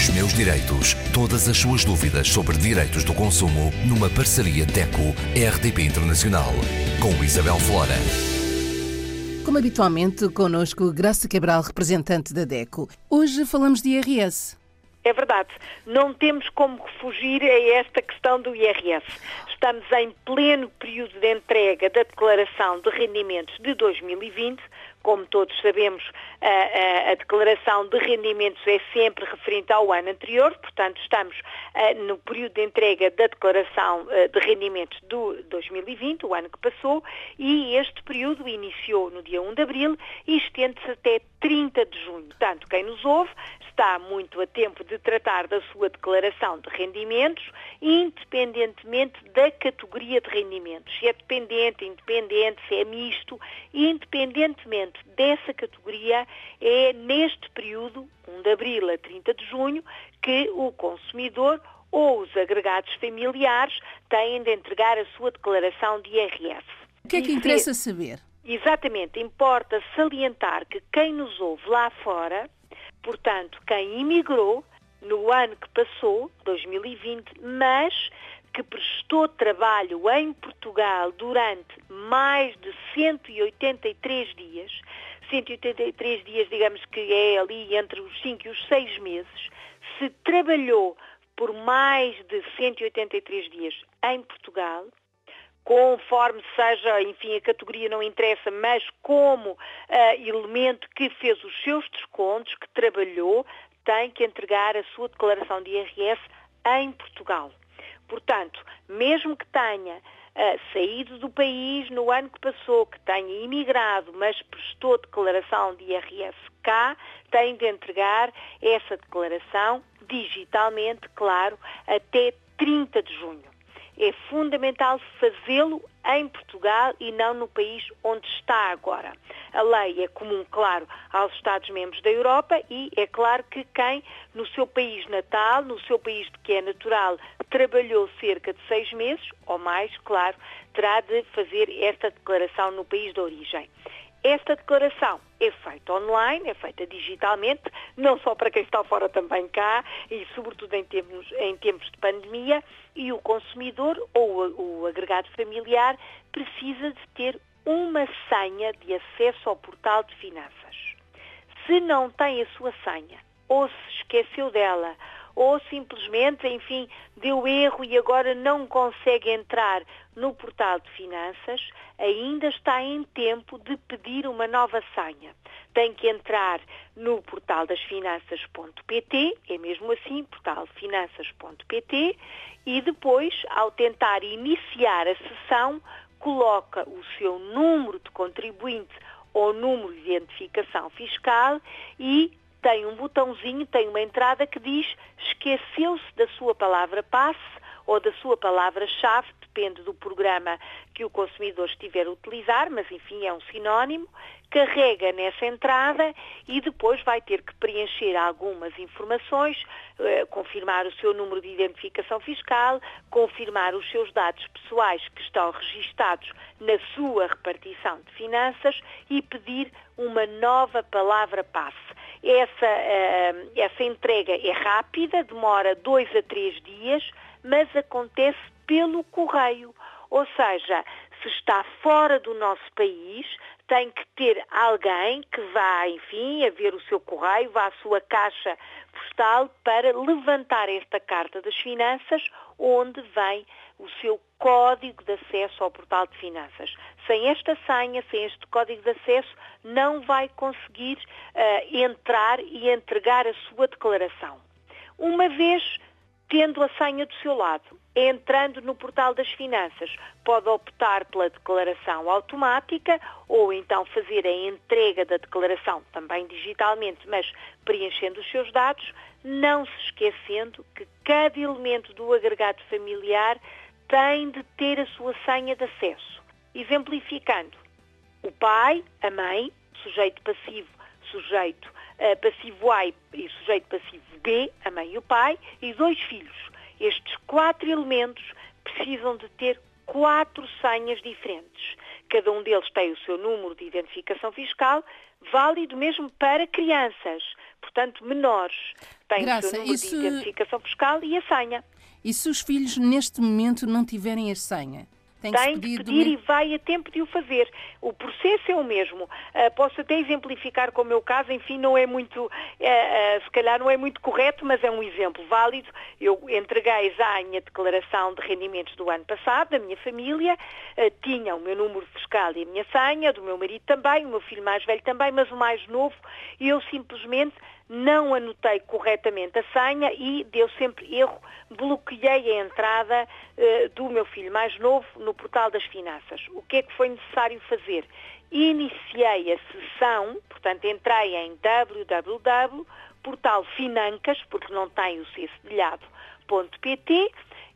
Os meus direitos. Todas as suas dúvidas sobre direitos do consumo numa parceria DECO-RDP Internacional. Com Isabel Flora. Como habitualmente, connosco Graça Cabral, representante da DECO. Hoje falamos de IRS. É verdade. Não temos como fugir a esta questão do IRS. Estamos em pleno período de entrega da declaração de rendimentos de 2020 como todos sabemos, a, a, a, declaração de rendimentos é sempre referente ao ano anterior, portanto, estamos no período de entrega da declaração de rendimentos do 2020, o ano que passou, e este período iniciou no dia 1 de abril e estende-se até 30 de junho. Portanto, quem nos ouve está muito a tempo de tratar da sua declaração de rendimentos, independentemente da categoria de rendimentos. Se é dependente, independente, se é misto, independentemente dessa categoria, é neste período, 1 de abril a 30 de junho, que o consumidor ou os agregados familiares têm de entregar a sua declaração de IRS. O que é que interessa saber? Exatamente, importa salientar que quem nos ouve lá fora Portanto, quem imigrou no ano que passou, 2020, mas que prestou trabalho em Portugal durante mais de 183 dias, 183 dias, digamos que é ali entre os 5 e os 6 meses, se trabalhou por mais de 183 dias em Portugal, conforme seja, enfim, a categoria não interessa, mas como uh, elemento que fez os seus descontos, que trabalhou, tem que entregar a sua declaração de IRS em Portugal. Portanto, mesmo que tenha uh, saído do país no ano que passou, que tenha imigrado, mas prestou declaração de IRS cá, tem de entregar essa declaração digitalmente, claro, até 30 de junho é fundamental fazê-lo em Portugal e não no país onde está agora. A lei é comum, claro, aos Estados-membros da Europa e é claro que quem no seu país natal, no seu país de que é natural, trabalhou cerca de seis meses ou mais, claro, terá de fazer esta declaração no país de origem. Esta declaração é feita online, é feita digitalmente, não só para quem está fora também cá, e sobretudo em tempos, em tempos de pandemia, e o consumidor ou o agregado familiar precisa de ter uma senha de acesso ao portal de finanças. Se não tem a sua senha, ou se esqueceu dela, ou simplesmente, enfim, deu erro e agora não consegue entrar no portal de finanças, ainda está em tempo de pedir uma nova senha. Tem que entrar no portal das finanças.pt, é mesmo assim, portal finanças.pt, e depois, ao tentar iniciar a sessão, coloca o seu número de contribuinte ou número de identificação fiscal e tem um botãozinho, tem uma entrada que diz esqueceu-se da sua palavra passe ou da sua palavra-chave, depende do programa que o consumidor estiver a utilizar, mas enfim é um sinónimo, carrega nessa entrada e depois vai ter que preencher algumas informações, eh, confirmar o seu número de identificação fiscal, confirmar os seus dados pessoais que estão registados na sua repartição de finanças e pedir uma nova palavra passe. Essa, uh, essa entrega é rápida, demora dois a três dias, mas acontece pelo correio. Ou seja, se está fora do nosso país, tem que ter alguém que vá, enfim, a ver o seu correio, vá à sua caixa postal para levantar esta carta das finanças, onde vem o seu código de acesso ao portal de finanças. Sem esta senha, sem este código de acesso, não vai conseguir uh, entrar e entregar a sua declaração. Uma vez tendo a senha do seu lado, entrando no portal das finanças, pode optar pela declaração automática ou então fazer a entrega da declaração também digitalmente, mas preenchendo os seus dados, não se esquecendo que cada elemento do agregado familiar tem de ter a sua senha de acesso. Exemplificando, o pai, a mãe, sujeito passivo, sujeito uh, passivo A e sujeito passivo B, a mãe e o pai, e dois filhos. Estes quatro elementos precisam de ter quatro senhas diferentes. Cada um deles tem o seu número de identificação fiscal, válido mesmo para crianças. portanto menores. Tem Graça, o seu número isso- de identificação fiscal e a senha. E se os filhos neste momento não tiverem a senha? Tem Tem de pedir, e vai a tempo de o fazer. O processo é o mesmo. Ah, posso até exemplificar com o meu caso, enfim, não é muito, ah, ah, se calhar não é muito correto, mas é um exemplo válido. Eu entreguei já a minha declaração de rendimentos do ano passado, da minha família, tinha o meu número fiscal e a minha senha, do meu marido também, o meu filho mais velho também, mas o mais novo, e eu simplesmente não anotei corretamente a senha e deu sempre erro, bloqueei a entrada eh, do meu filho mais novo no portal das finanças. O que é que foi necessário fazer? Iniciei a sessão, portanto entrei em www.portalfinancas, porque não tem o C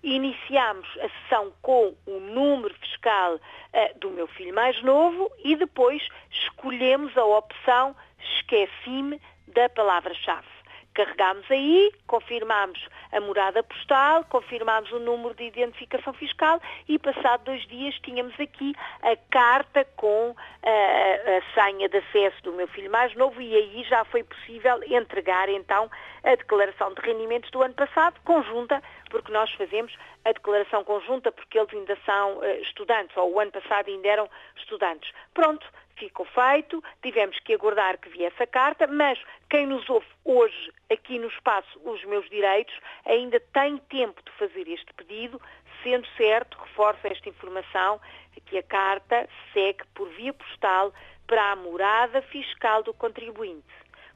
iniciamos a sessão com o número fiscal eh, do meu filho mais novo e depois escolhemos a opção esqueci-me da palavra-chave. Carregámos aí, confirmámos a morada postal, confirmámos o número de identificação fiscal e passado dois dias tínhamos aqui a carta com eh, a senha de acesso do meu filho mais novo e aí já foi possível entregar então a declaração de rendimentos do ano passado, conjunta, porque nós fazemos a declaração conjunta porque eles ainda são eh, estudantes, ou o ano passado ainda eram estudantes. Pronto, ficou feito, tivemos que aguardar que viesse a carta, mas quem nos ouve hoje aqui no espaço Os Meus Direitos ainda tem tempo de fazer este pedido, sendo certo, reforço esta informação, que a carta segue por via postal para a morada fiscal do contribuinte.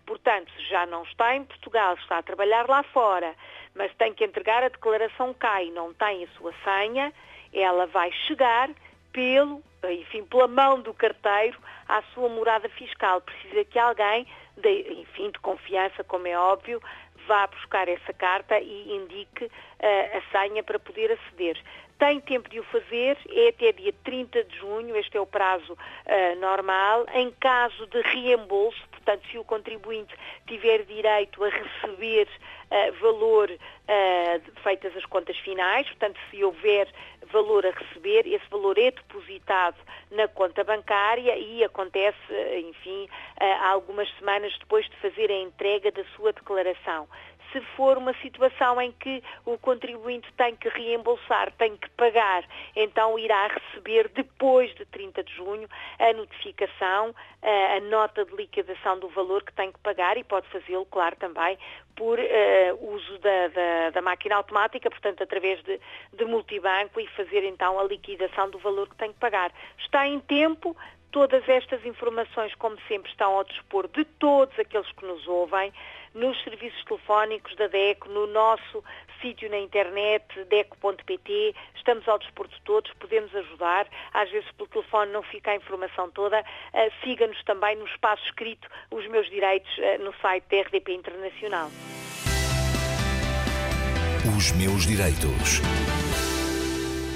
Portanto, se já não está em Portugal, está a trabalhar lá fora, mas tem que entregar a declaração e não tem a sua senha, ela vai chegar enfim, pela mão do carteiro à sua morada fiscal. Precisa que alguém, de, enfim, de confiança, como é óbvio, vá buscar essa carta e indique a senha para poder aceder. Tem tempo de o fazer, é até dia 30 de junho, este é o prazo eh, normal. Em caso de reembolso, portanto, se o contribuinte tiver direito a receber eh, valor eh, feitas as contas finais, portanto, se houver valor a receber, esse valor é depositado na conta bancária e acontece, enfim, algumas semanas depois de fazer a entrega da sua declaração. Se for uma situação em que o contribuinte tem que reembolsar, tem que pagar, então irá receber depois de 30 de junho a notificação, a nota de liquidação do valor que tem que pagar e pode fazê-lo, claro, também por eh, uso da, da- da máquina automática, portanto, através de, de multibanco e fazer então a liquidação do valor que tem que pagar. Está em tempo, Todas estas informações, como sempre, estão ao dispor de todos aqueles que nos ouvem, nos serviços telefónicos da DECO, no nosso sítio na internet, deco.pt, estamos ao dispor de todos, podemos ajudar, às vezes pelo telefone não fica a informação toda, Ah, siga-nos também no espaço escrito Os Meus Direitos ah, no site da RDP Internacional. Os meus direitos.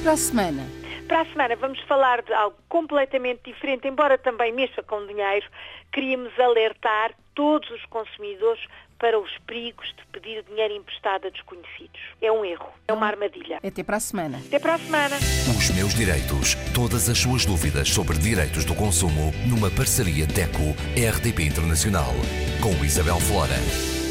Para a semana, Para a semana vamos falar de algo completamente diferente, embora também mexa com dinheiro, queríamos alertar todos os consumidores para os perigos de pedir dinheiro emprestado a desconhecidos. É um erro, é uma armadilha. até para a semana. Até para a semana. Os meus direitos. Todas as suas dúvidas sobre direitos do consumo numa parceria DECO-RDP Internacional. Com Isabel Flora.